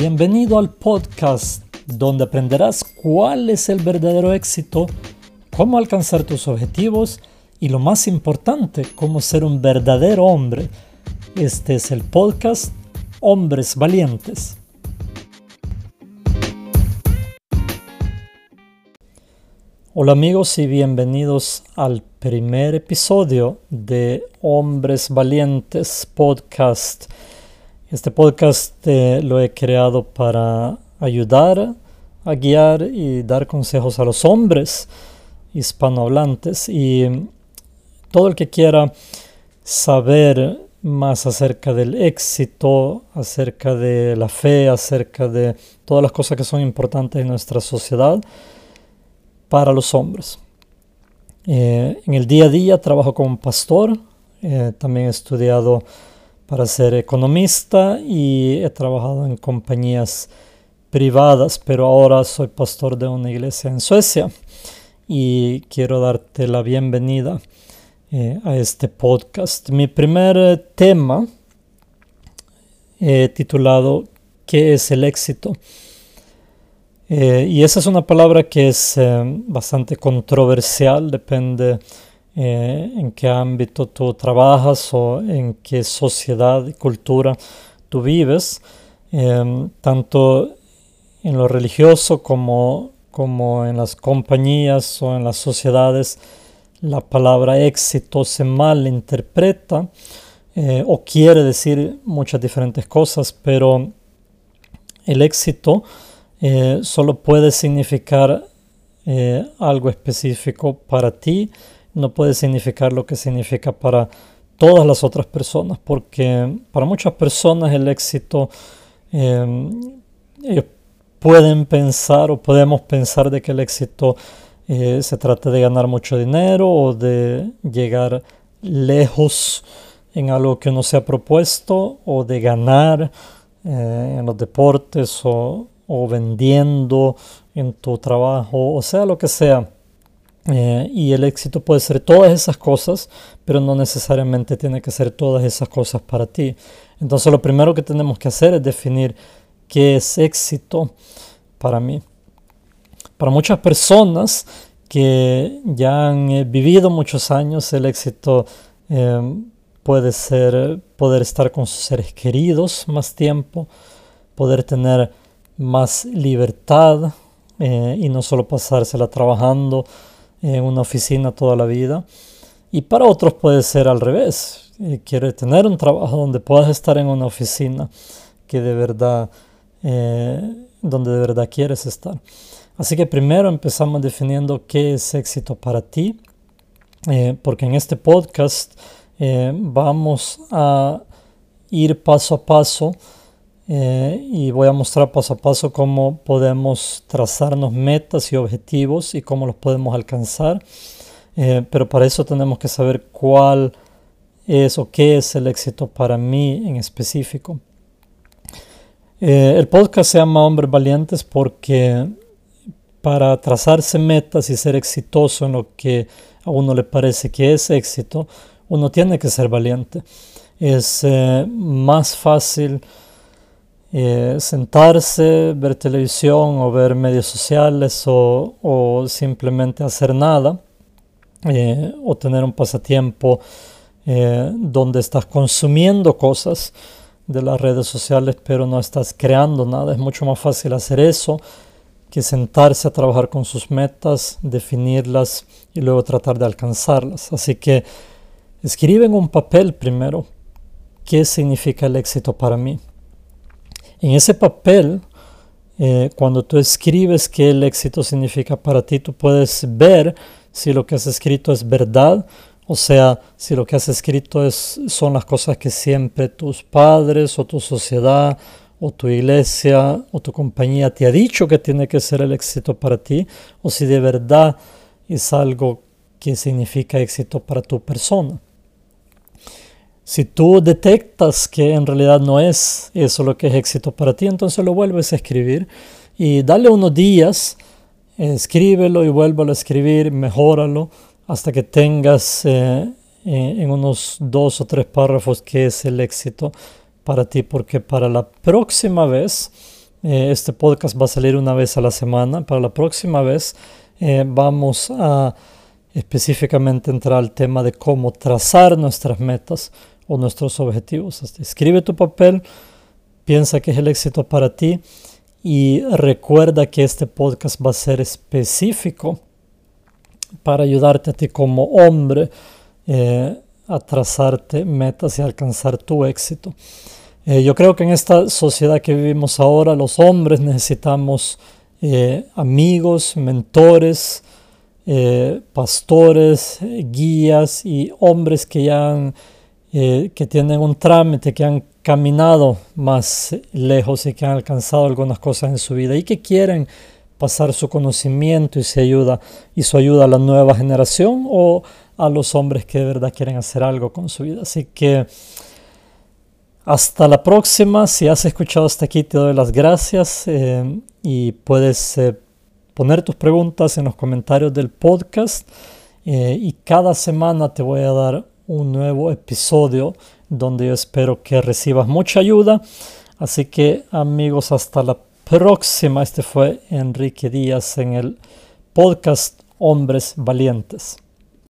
Bienvenido al podcast donde aprenderás cuál es el verdadero éxito, cómo alcanzar tus objetivos y lo más importante, cómo ser un verdadero hombre. Este es el podcast Hombres Valientes. Hola amigos y bienvenidos al primer episodio de Hombres Valientes Podcast. Este podcast eh, lo he creado para ayudar a guiar y dar consejos a los hombres hispanohablantes y todo el que quiera saber más acerca del éxito, acerca de la fe, acerca de todas las cosas que son importantes en nuestra sociedad para los hombres. Eh, en el día a día trabajo como pastor, eh, también he estudiado para ser economista y he trabajado en compañías privadas, pero ahora soy pastor de una iglesia en Suecia y quiero darte la bienvenida eh, a este podcast. Mi primer tema he titulado ¿Qué es el éxito? Eh, y esa es una palabra que es eh, bastante controversial, depende eh, en qué ámbito tú trabajas o en qué sociedad y cultura tú vives, em, tanto en lo religioso como, como en las compañías o en las sociedades, la palabra éxito se malinterpreta eh, o quiere decir muchas diferentes cosas, pero el éxito eh, solo puede significar algo específico para ti no puede significar lo que significa para todas las otras personas, porque para muchas personas el éxito, em, pueden pensar o podemos pensar de que el éxito eh, se trata de ganar mucho dinero o de llegar lejos en algo que uno se ha propuesto o de ganar eh, en los deportes o, o vendiendo en tu trabajo, o sea, lo que sea. Eh, y el éxito puede ser todas esas cosas, pero no necesariamente tiene que ser todas esas cosas para ti. Entonces lo primero que tenemos que hacer es definir qué es éxito para mí. Para muchas personas que ya han eh, vivido muchos años, el éxito eh, puede ser poder estar con sus seres queridos más tiempo, poder tener más libertad y no solo pasársela trabajando, en una oficina toda la vida. Y para otros puede ser al revés. Eh, quiere tener un trabajo donde puedas estar en una oficina que de verdad, eh, donde de verdad quieres estar. Así que primero empezamos definiendo qué es éxito para ti, eh, porque en este podcast vamos a ir paso a paso eh, y voy a mostrar paso a paso cómo podemos trazarnos metas y objetivos y cómo los podemos alcanzar. Eh, pero para eso tenemos que saber cuál es o qué es el éxito para mí en específico. Eh, el podcast se llama Hombres Valientes porque para trazarse metas y ser exitoso en lo que a uno le parece que es éxito, uno tiene que ser valiente. Es más fácil eh, sentarse, ver televisión o ver medios sociales o, simplemente hacer nada eh, o tener un pasatiempo eh, donde estás consumiendo cosas de las redes sociales pero no estás creando nada. Es mucho más fácil hacer eso que sentarse a trabajar con sus metas, definirlas y luego tratar de alcanzarlas. Así que escribe en un papel primero qué significa el éxito para mí. En ese papel, eh, cuando tú escribes qué el éxito significa para ti, tú puedes ver si lo que has escrito es verdad, o sea, si lo que has escrito es, son las cosas que siempre tus padres o tu sociedad o tu iglesia o tu compañía te ha dicho que tiene que ser el éxito para ti, o si de verdad es algo que significa éxito para tu persona. Si tú detectas que en realidad no es eso lo que es éxito para ti, entonces lo vuelves a escribir y dale unos días, escríbelo y vuélvelo a escribir, mejóralo hasta que tengas eh, eh, en unos dos o tres párrafos que es el éxito para ti, porque para la próxima vez Eh, este podcast va a salir una vez a la semana. Para la próxima vez eh, vamos a específicamente entrar al tema de cómo trazar nuestras metas o nuestros objetivos. escribe tu papel, piensa que es el éxito para ti y recuerda que este podcast va a ser específico para ayudarte a ti como hombre eh, a trazarte metas y alcanzar tu éxito. Eh, yo creo que en esta sociedad que vivimos ahora, los hombres necesitamos eh, amigos, mentores, pastores, guías y hombres que ya que tienen un trámite, que han caminado más lejos y que han alcanzado algunas cosas en su vida y que quieren pasar su conocimiento y su ayuda su ayuda a la nueva generación o a los hombres que de verdad quieren hacer algo con su vida. Así que hasta la próxima. Si has escuchado hasta aquí, te doy las gracias eh, y puedes eh, poner tus preguntas en los comentarios del podcast. Eh, y cada semana te voy a dar un nuevo episodio donde yo espero que recibas mucha ayuda. Así que amigos, hasta la próxima. Este fue Enrique Díaz en el podcast Hombres Valientes.